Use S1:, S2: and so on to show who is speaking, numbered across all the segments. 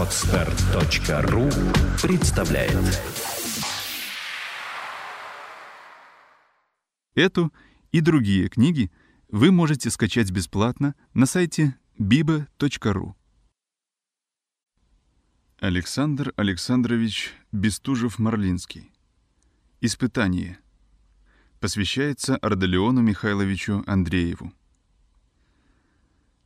S1: Отстар.ру представляет
S2: Эту и другие книги вы можете скачать бесплатно на сайте biba.ru. Александр Александрович Бестужев-Марлинский. Испытание. Посвящается Ардалиону Михайловичу Андрееву.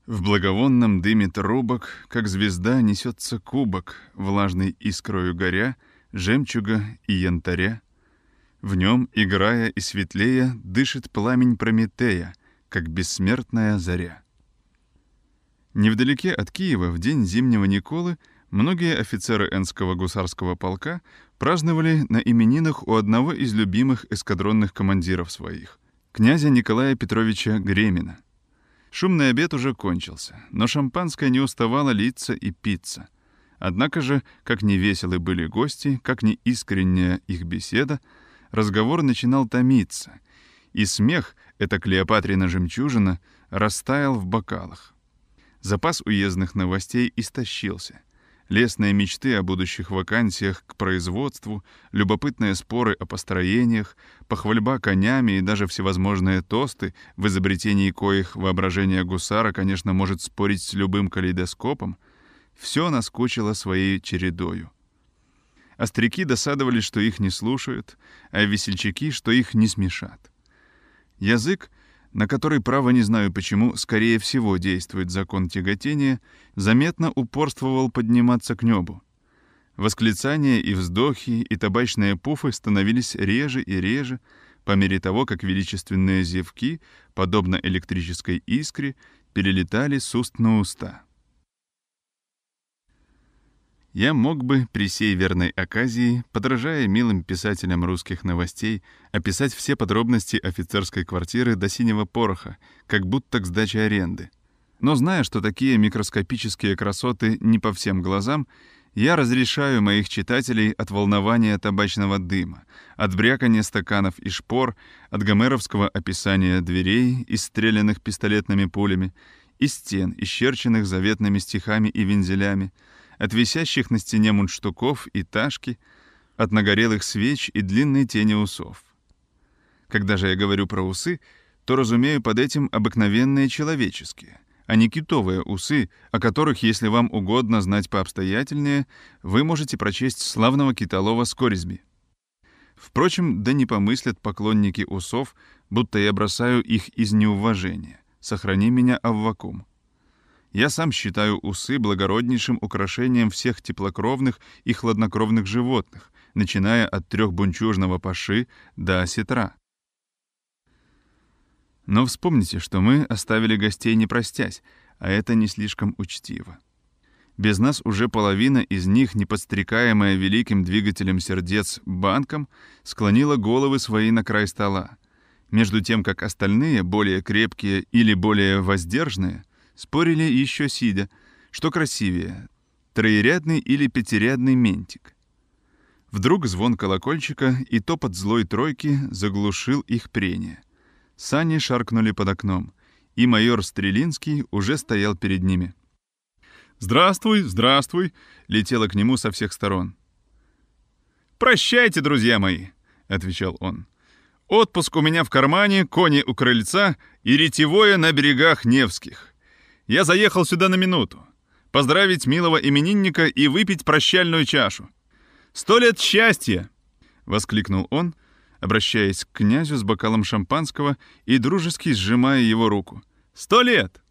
S2: В благовонном дыме трубок, как звезда, несется кубок, влажный искрою горя, жемчуга и янтаря. В нем, играя и светлея, дышит пламень Прометея, как бессмертная заря. Невдалеке от Киева в день зимнего Николы многие офицеры Энского гусарского полка праздновали на именинах у одного из любимых эскадронных командиров своих, князя Николая Петровича Гремина. Шумный обед уже кончился, но шампанское не уставало литься и питься. Однако же, как не веселы были гости, как не искренняя их беседа, разговор начинал томиться, и смех, эта Клеопатрина жемчужина, растаял в бокалах. Запас уездных новостей истощился — лестные мечты о будущих вакансиях к производству, любопытные споры о построениях, похвальба конями и даже всевозможные тосты, в изобретении коих воображение гусара, конечно, может спорить с любым калейдоскопом, все наскучило своей чередою. Остряки досадовали, что их не слушают, а весельчаки, что их не смешат. Язык — на который, право не знаю почему, скорее всего действует закон тяготения, заметно упорствовал подниматься к небу. Восклицания и вздохи, и табачные пуфы становились реже и реже, по мере того, как величественные зевки, подобно электрической искре, перелетали с уст на уста. Я мог бы при сей верной оказии, подражая милым писателям русских новостей, описать все подробности офицерской квартиры до синего пороха, как будто к сдаче аренды. Но зная, что такие микроскопические красоты не по всем глазам, я разрешаю моих читателей от волнования табачного дыма, от брякания стаканов и шпор, от гомеровского описания дверей, исстреленных пистолетными пулями, и стен, исчерченных заветными стихами и вензелями, от висящих на стене мундштуков и ташки, от нагорелых свеч и длинной тени усов. Когда же я говорю про усы, то разумею под этим обыкновенные человеческие, а не китовые усы, о которых, если вам угодно знать пообстоятельнее, вы можете прочесть славного китолова Скоризби. Впрочем, да не помыслят поклонники усов, будто я бросаю их из неуважения. Сохрани меня, Аввакум. Я сам считаю усы благороднейшим украшением всех теплокровных и хладнокровных животных, начиная от трехбунчужного паши до осетра. Но вспомните, что мы оставили гостей не простясь, а это не слишком учтиво. Без нас уже половина из них, не подстрекаемая великим двигателем сердец банком, склонила головы свои на край стола, между тем как остальные, более крепкие или более воздержанные, Спорили еще сидя, что красивее, троерядный или пятирядный ментик. Вдруг звон колокольчика и топот злой тройки заглушил их прение. Сани шаркнули под окном, и майор Стрелинский уже стоял перед ними. «Здравствуй, здравствуй!» — летело к нему со всех сторон. «Прощайте, друзья мои!» — отвечал он. «Отпуск у меня в кармане, кони у крыльца и ретевое на берегах Невских. Я заехал сюда на минуту. Поздравить милого именинника и выпить прощальную чашу. Сто лет счастья!» — воскликнул он, обращаясь к князю с бокалом шампанского и дружески сжимая его руку. «Сто лет!»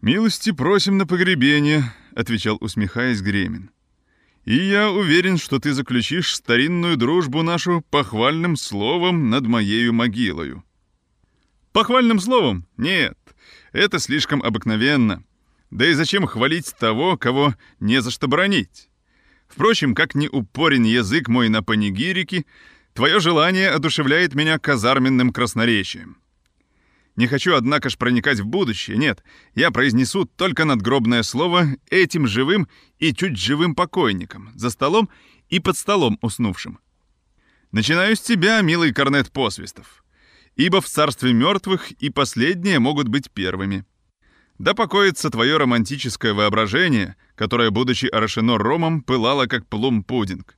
S2: «Милости просим на погребение», — отвечал, усмехаясь Гремин. «И я уверен, что ты заключишь старинную дружбу нашу похвальным словом над моею могилою». «Похвальным словом? Нет, это слишком обыкновенно. Да и зачем хвалить того, кого не за что бронить? Впрочем, как ни упорен язык мой на панигирике, твое желание одушевляет меня казарменным красноречием. Не хочу, однако ж, проникать в будущее, нет. Я произнесу только надгробное слово этим живым и чуть живым покойникам, за столом и под столом уснувшим. Начинаю с тебя, милый корнет посвистов ибо в царстве мертвых и последние могут быть первыми. Да покоится твое романтическое воображение, которое, будучи орошено ромом, пылало как плум-пудинг.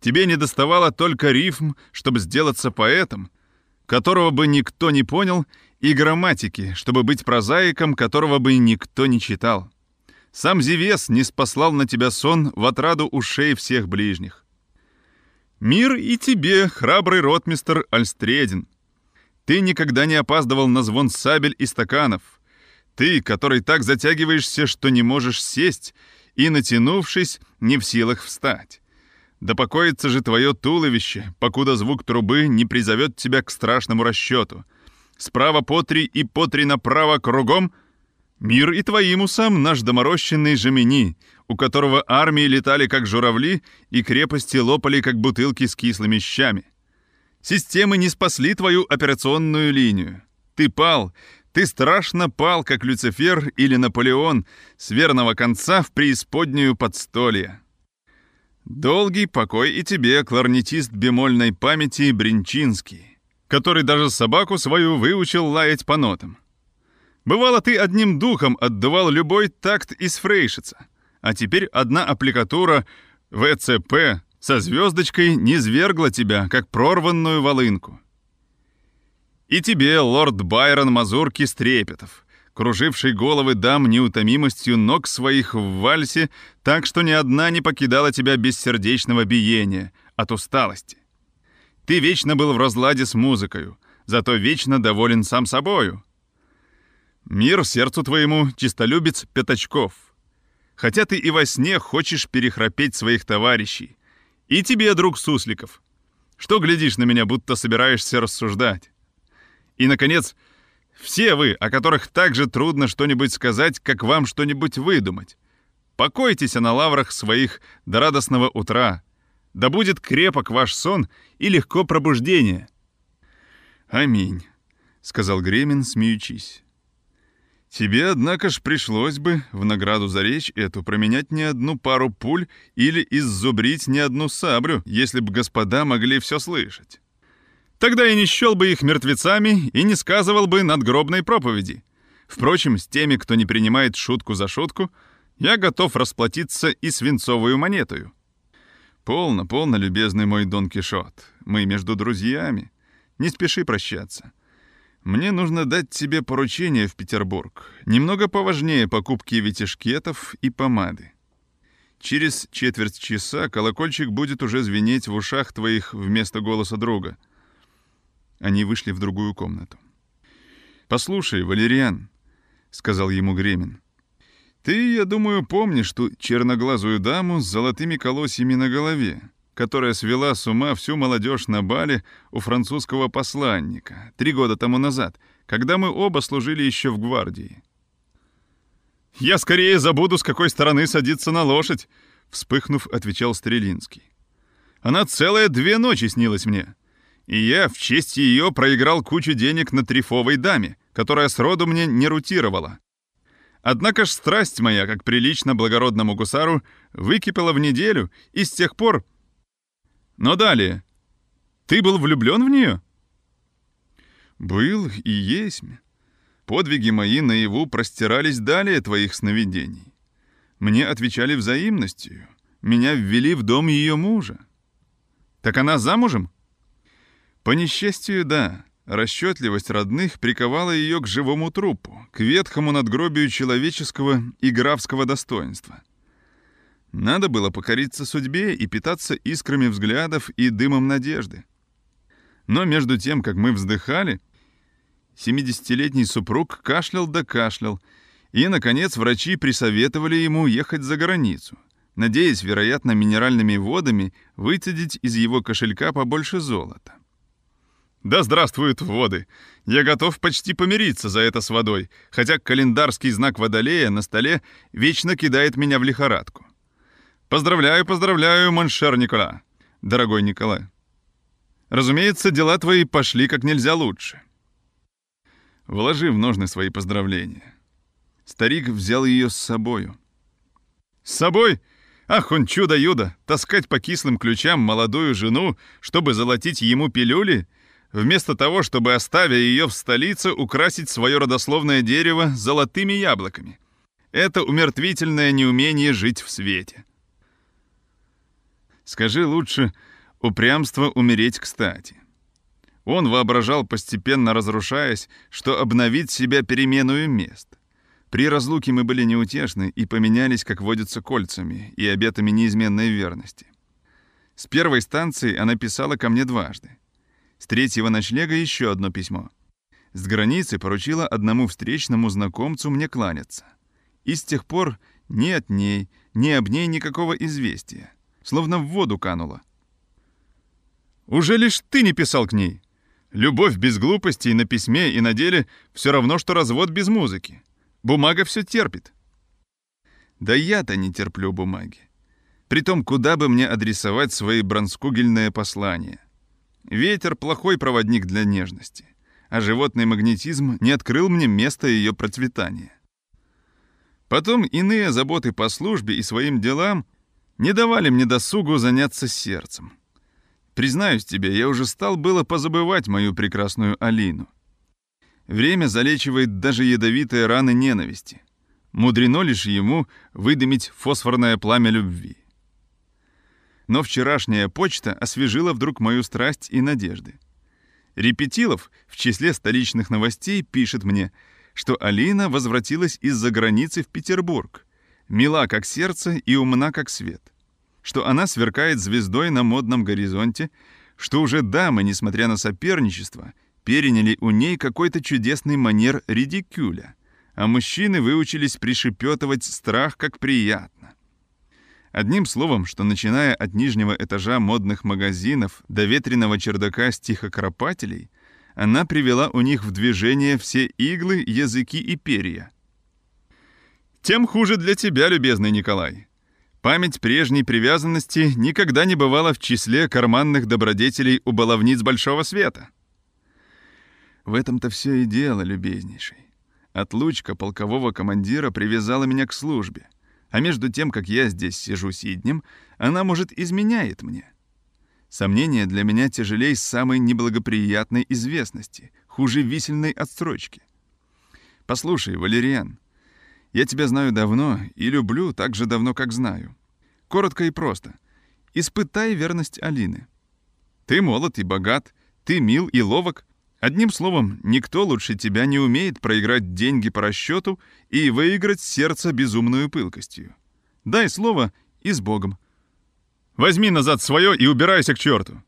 S2: Тебе не доставало только рифм, чтобы сделаться поэтом, которого бы никто не понял, и грамматики, чтобы быть прозаиком, которого бы никто не читал. Сам Зевес не спаслал на тебя сон в отраду ушей всех ближних. Мир и тебе, храбрый ротмистер Альстредин. Ты никогда не опаздывал на звон сабель и стаканов. Ты, который так затягиваешься, что не можешь сесть, и, натянувшись, не в силах встать. Да покоится же твое туловище, покуда звук трубы не призовет тебя к страшному расчету. Справа по три и по три направо кругом Мир и твоим усам наш доморощенный Жемени, у которого армии летали как журавли и крепости лопали как бутылки с кислыми щами. Системы не спасли твою операционную линию. Ты пал, ты страшно пал, как Люцифер или Наполеон, с верного конца в преисподнюю подстолье. Долгий покой и тебе, кларнетист бемольной памяти Бринчинский, который даже собаку свою выучил лаять по нотам. Бывало, ты одним духом отдавал любой такт из фрейшица, а теперь одна аппликатура ВЦП со звездочкой не свергла тебя, как прорванную волынку. И тебе, лорд Байрон Мазурки Стрепетов, круживший головы дам неутомимостью ног своих в вальсе, так что ни одна не покидала тебя без сердечного биения, от усталости. Ты вечно был в разладе с музыкою, зато вечно доволен сам собою — Мир сердцу твоему, чистолюбец Пятачков. Хотя ты и во сне хочешь перехрапеть своих товарищей. И тебе, друг Сусликов. Что глядишь на меня, будто собираешься рассуждать? И, наконец, все вы, о которых так же трудно что-нибудь сказать, как вам что-нибудь выдумать. Покойтесь на лаврах своих до радостного утра. Да будет крепок ваш сон и легко пробуждение. «Аминь», — сказал Гремин, смеючись. Тебе, однако ж, пришлось бы в награду за речь эту променять не одну пару пуль или иззубрить не одну саблю, если бы господа могли все слышать. Тогда я не счел бы их мертвецами и не сказывал бы надгробной проповеди. Впрочем, с теми, кто не принимает шутку за шутку, я готов расплатиться и свинцовую монетою. Полно, полно, любезный мой Дон Кишот. Мы между друзьями. Не спеши прощаться. Мне нужно дать тебе поручение в Петербург, немного поважнее покупки витишкетов и помады. Через четверть часа колокольчик будет уже звенеть в ушах твоих вместо голоса друга. Они вышли в другую комнату. «Послушай, Валериан», — сказал ему Гремин, — «ты, я думаю, помнишь ту черноглазую даму с золотыми колосьями на голове, которая свела с ума всю молодежь на бале у французского посланника три года тому назад, когда мы оба служили еще в гвардии. «Я скорее забуду, с какой стороны садиться на лошадь», — вспыхнув, отвечал Стрелинский. «Она целые две ночи снилась мне, и я в честь ее проиграл кучу денег на трифовой даме, которая сроду мне не рутировала. Однако ж страсть моя, как прилично благородному гусару, выкипела в неделю, и с тех пор но далее. Ты был влюблен в нее? Был и есть. Подвиги мои наяву простирались далее твоих сновидений. Мне отвечали взаимностью. Меня ввели в дом ее мужа. Так она замужем? По несчастью, да. Расчетливость родных приковала ее к живому трупу, к ветхому надгробию человеческого и графского достоинства — надо было покориться судьбе и питаться искрами взглядов и дымом надежды. Но между тем, как мы вздыхали, 70-летний супруг кашлял да кашлял, и, наконец, врачи присоветовали ему ехать за границу, надеясь, вероятно, минеральными водами выцедить из его кошелька побольше золота. Да здравствуют воды! Я готов почти помириться за это с водой, хотя календарский знак Водолея на столе вечно кидает меня в лихорадку. Поздравляю, поздравляю, моншер Никола, дорогой Николай. Разумеется, дела твои пошли как нельзя лучше. Вложи в ножны свои поздравления. Старик взял ее с собою. С собой? Ах, он чудо-юдо! Таскать по кислым ключам молодую жену, чтобы золотить ему пилюли? вместо того, чтобы, оставя ее в столице, украсить свое родословное дерево золотыми яблоками. Это умертвительное неумение жить в свете. Скажи лучше, упрямство умереть кстати. Он воображал, постепенно разрушаясь, что обновит себя переменную мест. При разлуке мы были неутешны и поменялись, как водятся, кольцами и обетами неизменной верности. С первой станции она писала ко мне дважды. С третьего ночлега еще одно письмо. С границы поручила одному встречному знакомцу мне кланяться. И с тех пор ни от ней, ни об ней никакого известия. Словно в воду канула. «Уже лишь ты не писал к ней?» Любовь без глупостей на письме и на деле все равно, что развод без музыки. Бумага все терпит. Да я-то не терплю бумаги. Притом, куда бы мне адресовать свои бронскугельные послания? Ветер — плохой проводник для нежности, а животный магнетизм не открыл мне места ее процветания. Потом иные заботы по службе и своим делам не давали мне досугу заняться сердцем. Признаюсь тебе, я уже стал было позабывать мою прекрасную Алину. Время залечивает даже ядовитые раны ненависти. Мудрено лишь ему выдымить фосфорное пламя любви. Но вчерашняя почта освежила вдруг мою страсть и надежды. Репетилов в числе столичных новостей пишет мне, что Алина возвратилась из-за границы в Петербург, мила как сердце и умна как свет что она сверкает звездой на модном горизонте, что уже дамы, несмотря на соперничество, переняли у ней какой-то чудесный манер редикюля, а мужчины выучились пришепетывать страх как приятно. Одним словом, что начиная от нижнего этажа модных магазинов до ветреного чердака стихокропателей, она привела у них в движение все иглы, языки и перья. «Тем хуже для тебя, любезный Николай», Память прежней привязанности никогда не бывала в числе карманных добродетелей у баловниц Большого Света. В этом-то все и дело, любезнейший. Отлучка полкового командира привязала меня к службе, а между тем, как я здесь сижу сиднем, она, может, изменяет мне. Сомнение для меня тяжелей самой неблагоприятной известности, хуже висельной отстрочки. Послушай, Валериан, я тебя знаю давно и люблю так же давно, как знаю. Коротко и просто. Испытай верность Алины. Ты молод и богат, ты мил и ловок. Одним словом, никто лучше тебя не умеет проиграть деньги по расчету и выиграть сердце безумную пылкостью. Дай слово и с Богом. Возьми назад свое и убирайся к черту.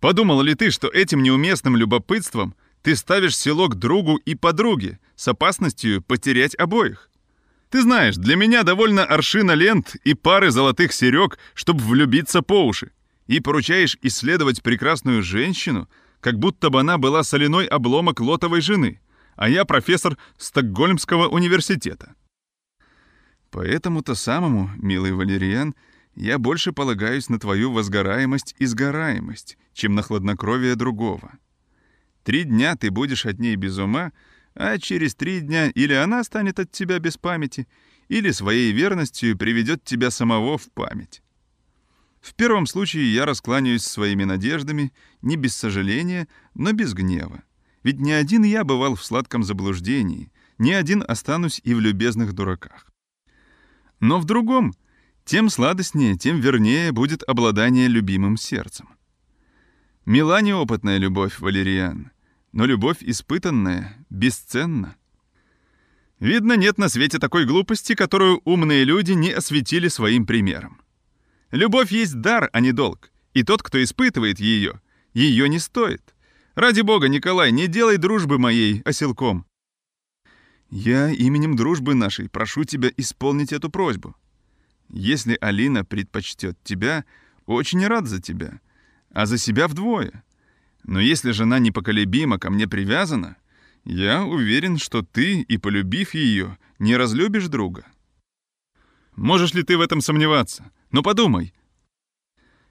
S2: Подумал ли ты, что этим неуместным любопытством ты ставишь село к другу и подруге с опасностью потерять обоих? Ты знаешь, для меня довольно аршина лент и пары золотых серег, чтобы влюбиться по уши. И поручаешь исследовать прекрасную женщину, как будто бы она была соляной обломок лотовой жены, а я профессор Стокгольмского университета. Поэтому-то самому, милый Валериан, я больше полагаюсь на твою возгораемость и сгораемость, чем на хладнокровие другого. Три дня ты будешь от ней без ума — а через три дня или она станет от тебя без памяти, или своей верностью приведет тебя самого в память. В первом случае я раскланяюсь своими надеждами, не без сожаления, но без гнева. Ведь не один я бывал в сладком заблуждении, не один останусь и в любезных дураках. Но в другом, тем сладостнее, тем вернее будет обладание любимым сердцем. Мила неопытная любовь, Валериан, но любовь испытанная бесценна. Видно, нет на свете такой глупости, которую умные люди не осветили своим примером. Любовь есть дар, а не долг, и тот, кто испытывает ее, ее не стоит. Ради бога, Николай, не делай дружбы моей оселком. Я именем дружбы нашей прошу тебя исполнить эту просьбу. Если Алина предпочтет тебя, очень рад за тебя, а за себя вдвое. Но если жена непоколебимо ко мне привязана, я уверен, что ты, и полюбив ее, не разлюбишь друга. Можешь ли ты в этом сомневаться? Но подумай.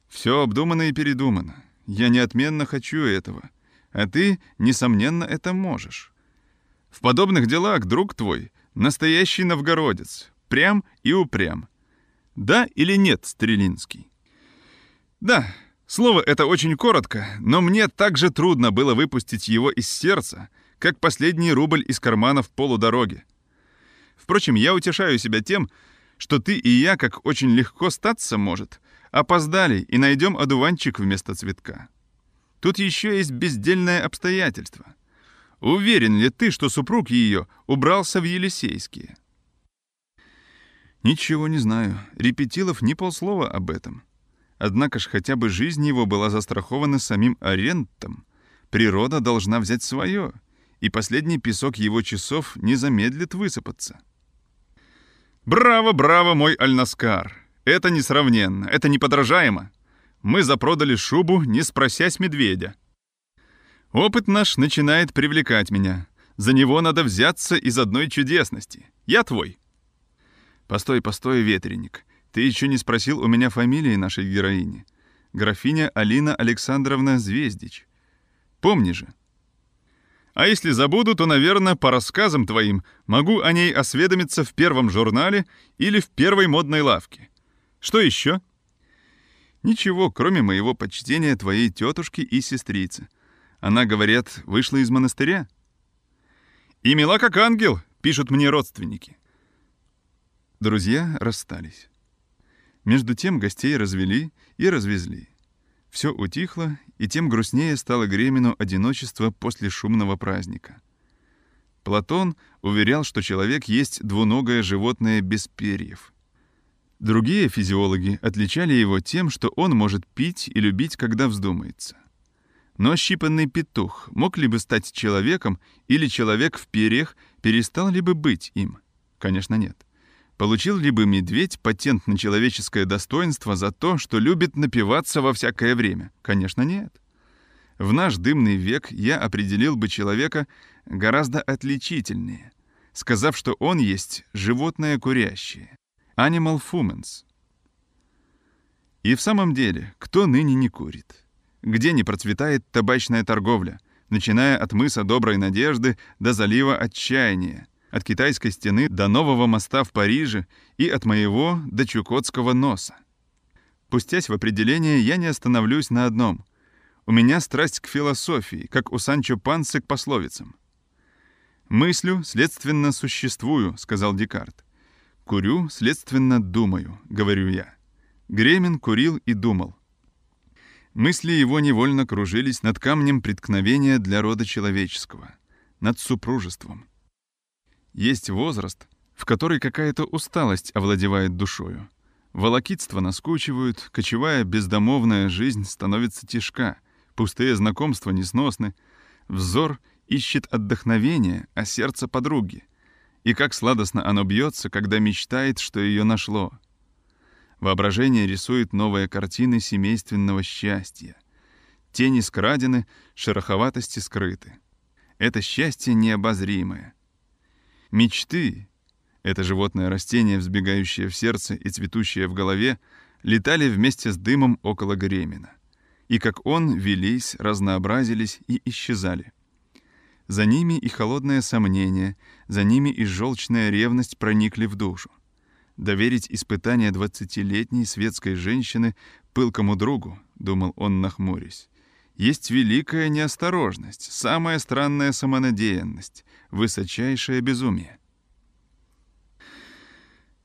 S2: Все обдумано и передумано. Я неотменно хочу этого, а ты, несомненно, это можешь. В подобных делах друг твой — настоящий новгородец, прям и упрям. Да или нет, Стрелинский? Да, Слово это очень коротко, но мне так же трудно было выпустить его из сердца, как последний рубль из кармана в полудороге. Впрочем, я утешаю себя тем, что ты и я, как очень легко статься может, опоздали и найдем одуванчик вместо цветка. Тут еще есть бездельное обстоятельство. Уверен ли ты, что супруг ее убрался в Елисейские? Ничего не знаю. Репетилов ни полслова об этом. Однако ж хотя бы жизнь его была застрахована самим арендом. Природа должна взять свое, и последний песок его часов не замедлит высыпаться. Браво, браво, мой Альнаскар! Это несравненно, это неподражаемо. Мы запродали шубу, не спросясь медведя. Опыт наш начинает привлекать меня. За него надо взяться из одной чудесности. Я твой. Постой, постой, ветреник. Ты еще не спросил у меня фамилии нашей героини. Графиня Алина Александровна Звездич. Помни же. А если забуду, то, наверное, по рассказам твоим могу о ней осведомиться в первом журнале или в первой модной лавке. Что еще? Ничего, кроме моего почтения твоей тетушки и сестрицы. Она, говорят, вышла из монастыря. И мила как ангел, пишут мне родственники. Друзья расстались. Между тем гостей развели и развезли. Все утихло, и тем грустнее стало Гремину одиночество после шумного праздника. Платон уверял, что человек есть двуногое животное без перьев. Другие физиологи отличали его тем, что он может пить и любить, когда вздумается. Но ощипанный петух мог ли бы стать человеком, или человек в перьях перестал ли бы быть им? Конечно, нет. Получил ли бы медведь патент на человеческое достоинство за то, что любит напиваться во всякое время? Конечно, нет. В наш дымный век я определил бы человека гораздо отличительнее, сказав, что он есть животное курящее. Animal fumens. И в самом деле, кто ныне не курит? Где не процветает табачная торговля, начиная от мыса Доброй Надежды до залива Отчаяния, от китайской стены до нового моста в Париже и от моего до Чукотского носа. Пустясь в определение, я не остановлюсь на одном. У меня страсть к философии, как у Санчо Пансы к пословицам. «Мыслю, следственно, существую», — сказал Декарт. «Курю, следственно, думаю», — говорю я. Гремин курил и думал. Мысли его невольно кружились над камнем преткновения для рода человеческого, над супружеством. Есть возраст, в который какая-то усталость овладевает душою. Волокитство наскучивают, кочевая бездомовная жизнь становится тяжка, пустые знакомства несносны, взор ищет отдохновения, а сердце подруги. И как сладостно оно бьется, когда мечтает, что ее нашло. Воображение рисует новые картины семейственного счастья. Тени скрадены, шероховатости скрыты. Это счастье необозримое. Мечты — это животное растение, взбегающее в сердце и цветущее в голове, летали вместе с дымом около Гремина. И как он, велись, разнообразились и исчезали. За ними и холодное сомнение, за ними и желчная ревность проникли в душу. Доверить испытание двадцатилетней светской женщины пылкому другу, думал он, нахмурясь, есть великая неосторожность, самая странная самонадеянность, высочайшее безумие.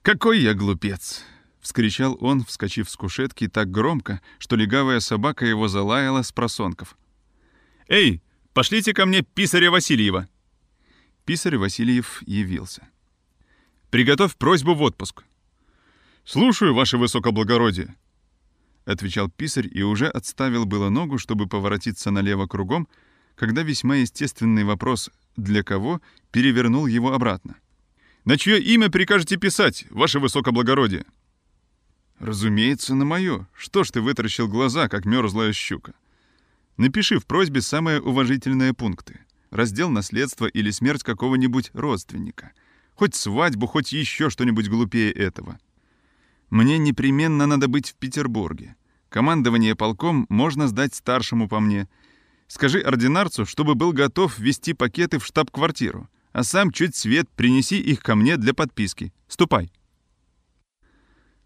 S2: «Какой я глупец!» — вскричал он, вскочив с кушетки так громко, что легавая собака его залаяла с просонков. «Эй, пошлите ко мне писаря Васильева!» Писарь Васильев явился. «Приготовь просьбу в отпуск». «Слушаю, ваше высокоблагородие», — отвечал писарь и уже отставил было ногу, чтобы поворотиться налево кругом, когда весьма естественный вопрос «для кого?» перевернул его обратно. «На чье имя прикажете писать, ваше высокоблагородие?» «Разумеется, на мое. Что ж ты вытаращил глаза, как мерзлая щука? Напиши в просьбе самые уважительные пункты. Раздел наследства или смерть какого-нибудь родственника. Хоть свадьбу, хоть еще что-нибудь глупее этого. Мне непременно надо быть в Петербурге. Командование полком можно сдать старшему по мне — Скажи ординарцу, чтобы был готов вести пакеты в штаб-квартиру, а сам чуть свет принеси их ко мне для подписки. Ступай.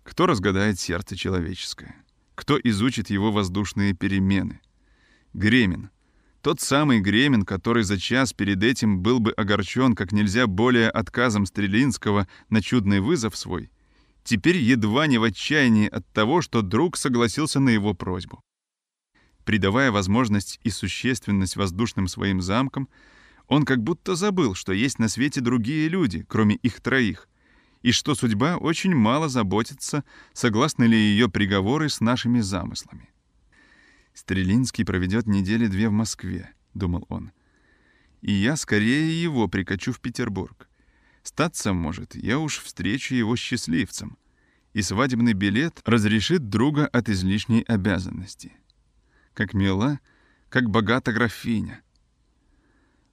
S2: Кто разгадает сердце человеческое? кто изучит его воздушные перемены. Гремин. Тот самый Гремин, который за час перед этим был бы огорчен как нельзя более отказом Стрелинского на чудный вызов свой, теперь едва не в отчаянии от того, что друг согласился на его просьбу. Придавая возможность и существенность воздушным своим замкам, он как будто забыл, что есть на свете другие люди, кроме их троих, и что судьба очень мало заботится, согласны ли ее приговоры с нашими замыслами. «Стрелинский проведет недели две в Москве», — думал он. «И я скорее его прикачу в Петербург. Статься может, я уж встречу его счастливцем, и свадебный билет разрешит друга от излишней обязанности. Как мила, как богата графиня».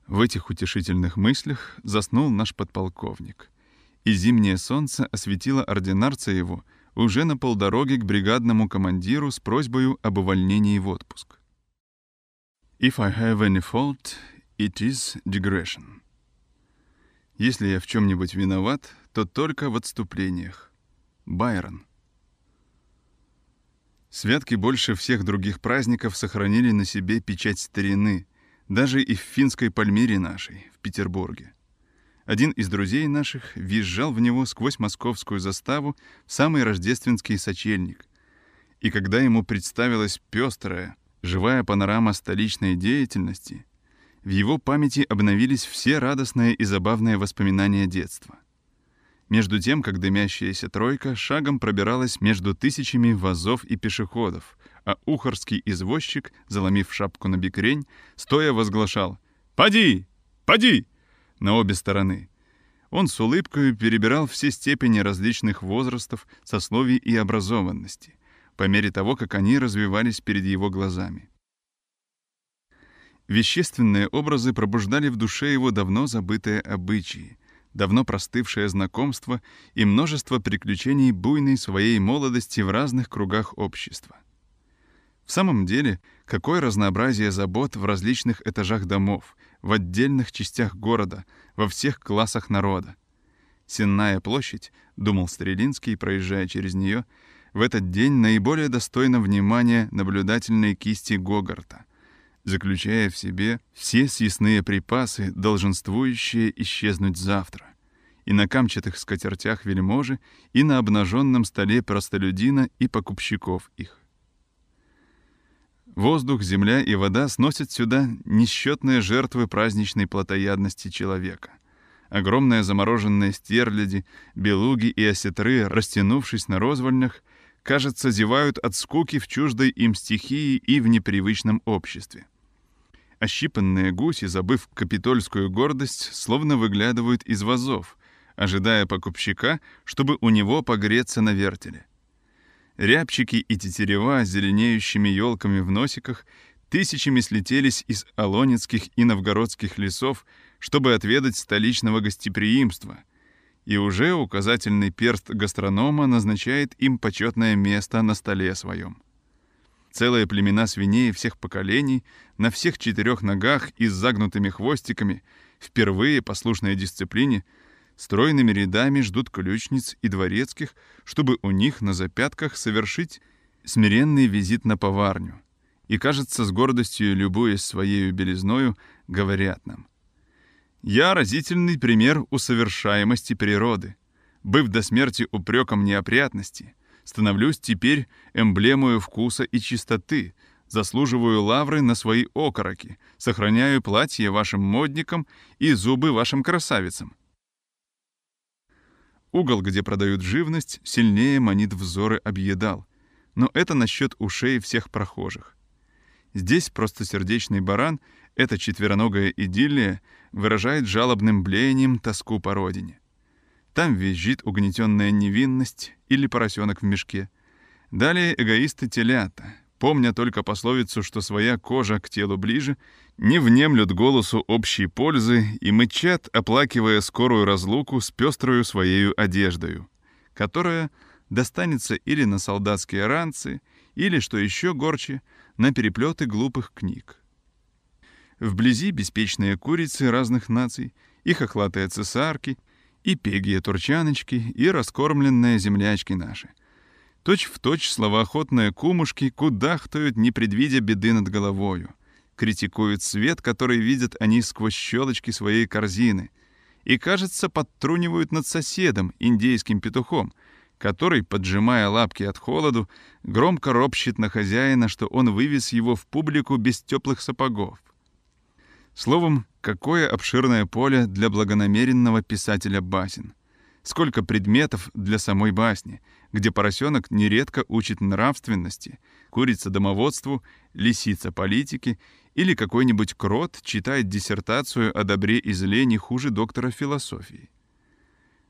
S2: В этих утешительных мыслях заснул наш подполковник, и зимнее солнце осветило ординарца его — уже на полдороге к бригадному командиру с просьбой об увольнении в отпуск. If I have any fault, it is digression. Если я в чем-нибудь виноват, то только в отступлениях. Байрон. Святки больше всех других праздников сохранили на себе печать старины, даже и в финской Пальмире нашей, в Петербурге. Один из друзей наших визжал в него сквозь московскую заставу в самый рождественский сочельник. И когда ему представилась пестрая, живая панорама столичной деятельности, в его памяти обновились все радостные и забавные воспоминания детства. Между тем, как дымящаяся тройка шагом пробиралась между тысячами вазов и пешеходов, а ухорский извозчик, заломив шапку на бикрень, стоя возглашал «Поди! Поди!» на обе стороны. Он с улыбкой перебирал все степени различных возрастов, сословий и образованности, по мере того, как они развивались перед его глазами. Вещественные образы пробуждали в душе его давно забытые обычаи, давно простывшее знакомство и множество приключений буйной своей молодости в разных кругах общества. В самом деле, какое разнообразие забот в различных этажах домов, в отдельных частях города, во всех классах народа. Сенная площадь, думал Стрелинский, проезжая через нее, в этот день наиболее достойна внимания наблюдательной кисти Гогарта, заключая в себе все съестные припасы, долженствующие исчезнуть завтра, и на камчатых скатертях вельможи, и на обнаженном столе простолюдина и покупщиков их. Воздух, земля и вода сносят сюда несчетные жертвы праздничной плотоядности человека. Огромные замороженные стерляди, белуги и осетры, растянувшись на розвольнях, кажется, зевают от скуки в чуждой им стихии и в непривычном обществе. Ощипанные гуси, забыв капитольскую гордость, словно выглядывают из вазов, ожидая покупщика, чтобы у него погреться на вертеле. Рябчики и тетерева с зеленеющими елками в носиках тысячами слетелись из алонецких и новгородских лесов, чтобы отведать столичного гостеприимства. И уже указательный перст гастронома назначает им почетное место на столе своем. Целые племена свиней всех поколений, на всех четырех ногах и с загнутыми хвостиками, впервые послушной дисциплине — стройными рядами ждут ключниц и дворецких, чтобы у них на запятках совершить смиренный визит на поварню. И, кажется, с гордостью, любуясь своей белизною, говорят нам. «Я разительный пример усовершаемости природы. Быв до смерти упреком неопрятности, становлюсь теперь эмблемою вкуса и чистоты, заслуживаю лавры на свои окороки, сохраняю платье вашим модникам и зубы вашим красавицам, Угол, где продают живность, сильнее манит взоры объедал. Но это насчет ушей всех прохожих. Здесь просто сердечный баран, эта четвероногая идиллия, выражает жалобным блеянием тоску по родине. Там визжит угнетенная невинность или поросенок в мешке. Далее эгоисты телята, помня только пословицу, что своя кожа к телу ближе, не внемлют голосу общей пользы и мычат, оплакивая скорую разлуку с пестрою своею одеждою, которая достанется или на солдатские ранцы, или, что еще горче, на переплеты глупых книг. Вблизи беспечные курицы разных наций, и хохлатые цесарки, и пегие турчаночки, и раскормленные землячки наши — Точь в точь словоохотные кумушки кудахтают, не предвидя беды над головою. Критикуют свет, который видят они сквозь щелочки своей корзины. И, кажется, подтрунивают над соседом, индейским петухом, который, поджимая лапки от холоду, громко ропщет на хозяина, что он вывез его в публику без теплых сапогов. Словом, какое обширное поле для благонамеренного писателя басен. Сколько предметов для самой басни, где поросенок нередко учит нравственности, курица домоводству, лисица политики или какой-нибудь крот читает диссертацию о добре и зле не хуже доктора философии.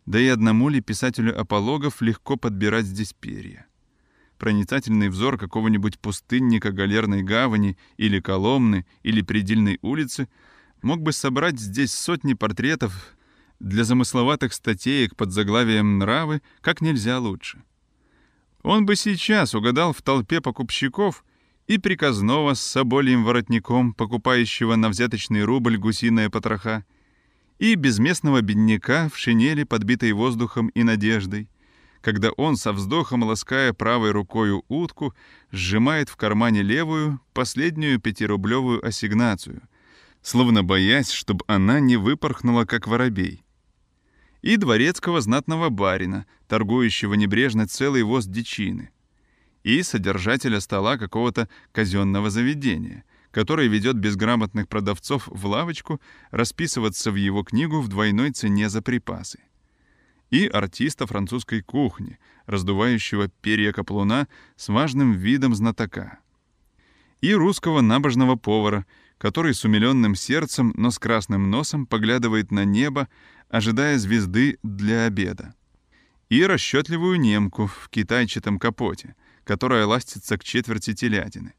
S2: Да и одному ли писателю апологов легко подбирать здесь перья? Проницательный взор какого-нибудь пустынника галерной гавани или Коломны или Предельной улицы мог бы собрать здесь сотни портретов для замысловатых статеек под заглавием «Нравы» как нельзя лучше. Он бы сейчас угадал в толпе покупщиков и приказного с собольем воротником, покупающего на взяточный рубль гусиная потроха, и безместного бедняка в шинели, подбитой воздухом и надеждой, когда он со вздохом, лаская правой рукою утку, сжимает в кармане левую, последнюю пятирублевую ассигнацию, словно боясь, чтобы она не выпорхнула, как воробей. И дворецкого знатного барина, торгующего небрежно целый воз дичины, и содержателя стола какого-то казенного заведения, который ведет безграмотных продавцов в лавочку расписываться в его книгу в двойной цене за припасы, и артиста французской кухни, раздувающего перья каплуна с важным видом знатока, и русского набожного повара, который с умиленным сердцем, но с красным носом поглядывает на небо, ожидая звезды для обеда. И расчетливую немку в китайчатом капоте, которая ластится к четверти телятины.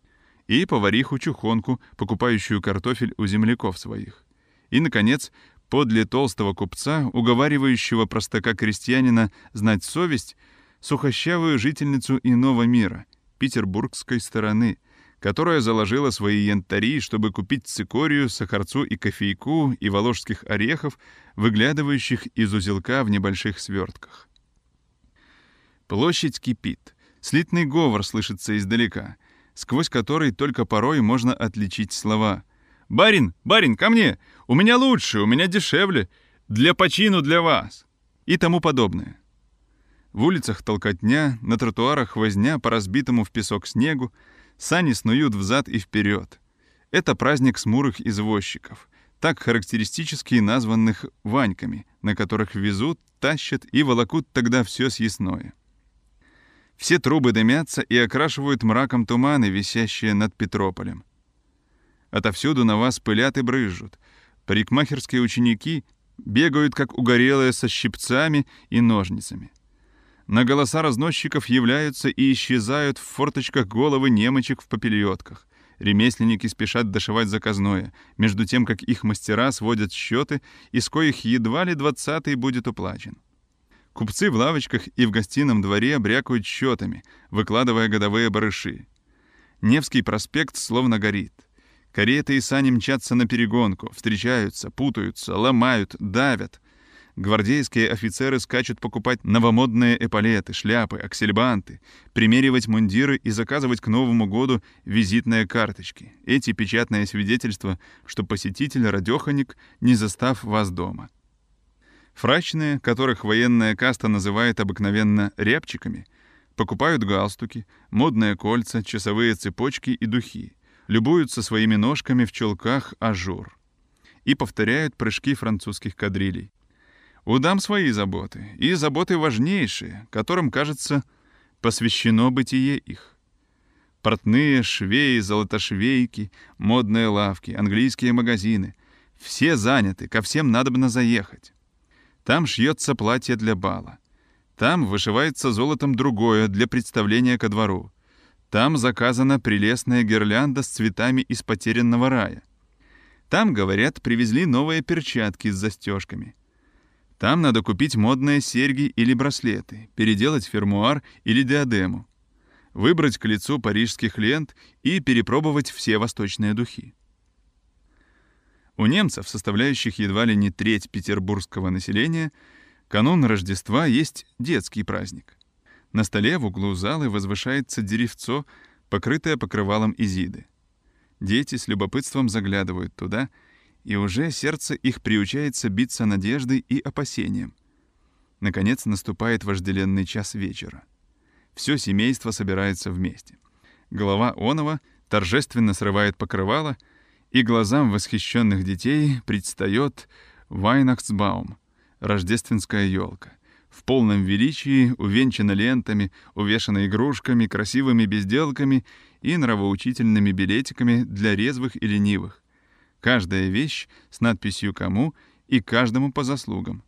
S2: И повариху-чухонку, покупающую картофель у земляков своих. И, наконец, подле толстого купца, уговаривающего простака-крестьянина знать совесть, сухощавую жительницу иного мира, петербургской стороны — которая заложила свои янтари, чтобы купить цикорию, сахарцу и кофейку и воложских орехов, выглядывающих из узелка в небольших свертках. Площадь кипит. Слитный говор слышится издалека, сквозь который только порой можно отличить слова. «Барин! Барин, ко мне! У меня лучше, у меня дешевле! Для почину для вас!» И тому подобное. В улицах толкотня, на тротуарах возня по разбитому в песок снегу, Сани снуют взад и вперед. Это праздник смурых извозчиков, так характеристически названных «ваньками», на которых везут, тащат и волокут тогда все съестное. Все трубы дымятся и окрашивают мраком туманы, висящие над Петрополем. Отовсюду на вас пылят и брызжут. Парикмахерские ученики бегают, как угорелые, со щипцами и ножницами. На голоса разносчиков являются и исчезают в форточках головы немочек в попельотках. Ремесленники спешат дошивать заказное, между тем, как их мастера сводят счеты, из коих едва ли двадцатый будет уплачен. Купцы в лавочках и в гостином дворе брякают счетами, выкладывая годовые барыши. Невский проспект словно горит. Кареты и сани мчатся на перегонку, встречаются, путаются, ломают, давят. Гвардейские офицеры скачут покупать новомодные эполеты, шляпы, аксельбанты, примеривать мундиры и заказывать к Новому году визитные карточки. Эти печатные свидетельства, что посетитель радехонек, не застав вас дома. Фрачные, которых военная каста называет обыкновенно рябчиками, покупают галстуки, модные кольца, часовые цепочки и духи, любуются своими ножками в чулках ажур и повторяют прыжки французских кадрилей. У дам свои заботы, и заботы важнейшие, которым, кажется, посвящено бытие их. Портные, швеи, золотошвейки, модные лавки, английские магазины — все заняты, ко всем надобно заехать. Там шьется платье для бала. Там вышивается золотом другое для представления ко двору. Там заказана прелестная гирлянда с цветами из потерянного рая. Там, говорят, привезли новые перчатки с застежками — там надо купить модные серьги или браслеты, переделать фермуар или диадему, выбрать к лицу парижских лент и перепробовать все восточные духи. У немцев, составляющих едва ли не треть петербургского населения, канун Рождества есть детский праздник. На столе в углу залы возвышается деревцо, покрытое покрывалом изиды. Дети с любопытством заглядывают туда, и уже сердце их приучается биться надеждой и опасением. Наконец наступает вожделенный час вечера. Все семейство собирается вместе. Голова Онова торжественно срывает покрывало, и глазам восхищенных детей предстает Вайнахсбаум, рождественская елка, в полном величии, увенчана лентами, увешана игрушками, красивыми безделками и нравоучительными билетиками для резвых и ленивых. Каждая вещь с надписью «Кому» и каждому по заслугам.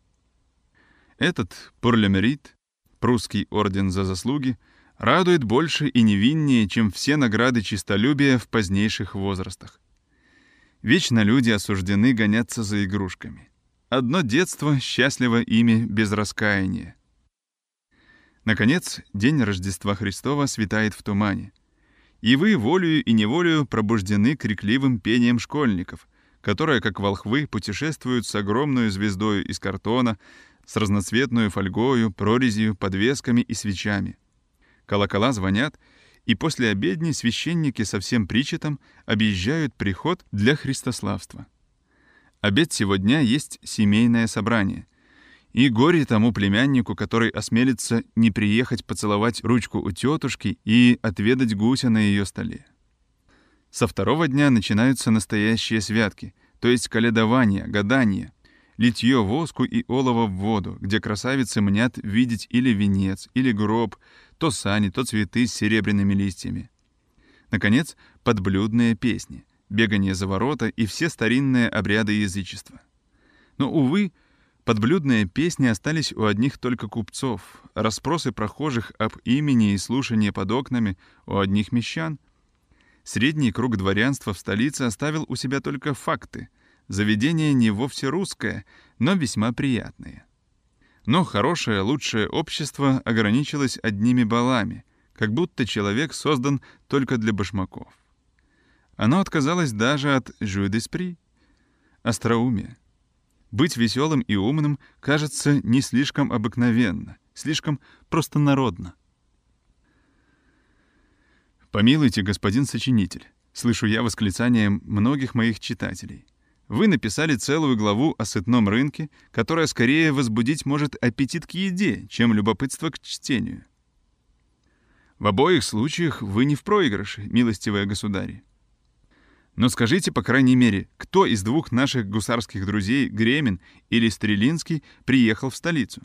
S2: Этот Пурлемерит, прусский орден за заслуги, радует больше и невиннее, чем все награды чистолюбия в позднейших возрастах. Вечно люди осуждены гоняться за игрушками. Одно детство счастливо ими без раскаяния. Наконец, день Рождества Христова светает в тумане. И вы волею и неволею пробуждены крикливым пением школьников, которые, как волхвы, путешествуют с огромной звездой из картона, с разноцветной фольгою, прорезью, подвесками и свечами. Колокола звонят, и после обедни священники со всем причетом объезжают приход для христославства. Обед сегодня есть семейное собрание. И горе тому племяннику, который осмелится не приехать поцеловать ручку у тетушки и отведать гуся на ее столе. Со второго дня начинаются настоящие святки, то есть каледование, гадание, литье воску и олова в воду, где красавицы мнят видеть или венец, или гроб, то сани, то цветы с серебряными листьями. Наконец, подблюдные песни, бегание за ворота и все старинные обряды язычества. Но, увы, подблюдные песни остались у одних только купцов, расспросы прохожих об имени и слушание под окнами у одних мещан. Средний круг дворянства в столице оставил у себя только факты. Заведение не вовсе русское, но весьма приятное. Но хорошее, лучшее общество ограничилось одними балами, как будто человек создан только для башмаков. Оно отказалось даже от «jeu d'esprit» — остроумия. Быть веселым и умным кажется не слишком обыкновенно, слишком простонародно. «Помилуйте, господин сочинитель», — слышу я восклицанием многих моих читателей — вы написали целую главу о сытном рынке, которая скорее возбудить может аппетит к еде, чем любопытство к чтению. В обоих случаях вы не в проигрыше, милостивые государи. Но скажите, по крайней мере, кто из двух наших гусарских друзей, Гремин или Стрелинский, приехал в столицу?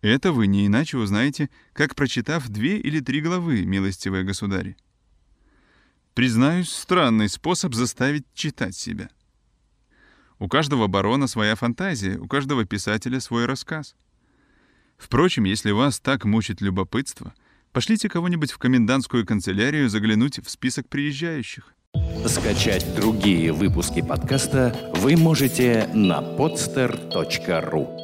S2: Это вы не иначе узнаете, как прочитав две или три главы, милостивые государи. Признаюсь, странный способ заставить читать себя. У каждого барона своя фантазия, у каждого писателя свой рассказ. Впрочем, если вас так мучит любопытство, пошлите кого-нибудь в комендантскую канцелярию заглянуть в список приезжающих.
S1: Скачать другие выпуски подкаста вы можете на podster.ru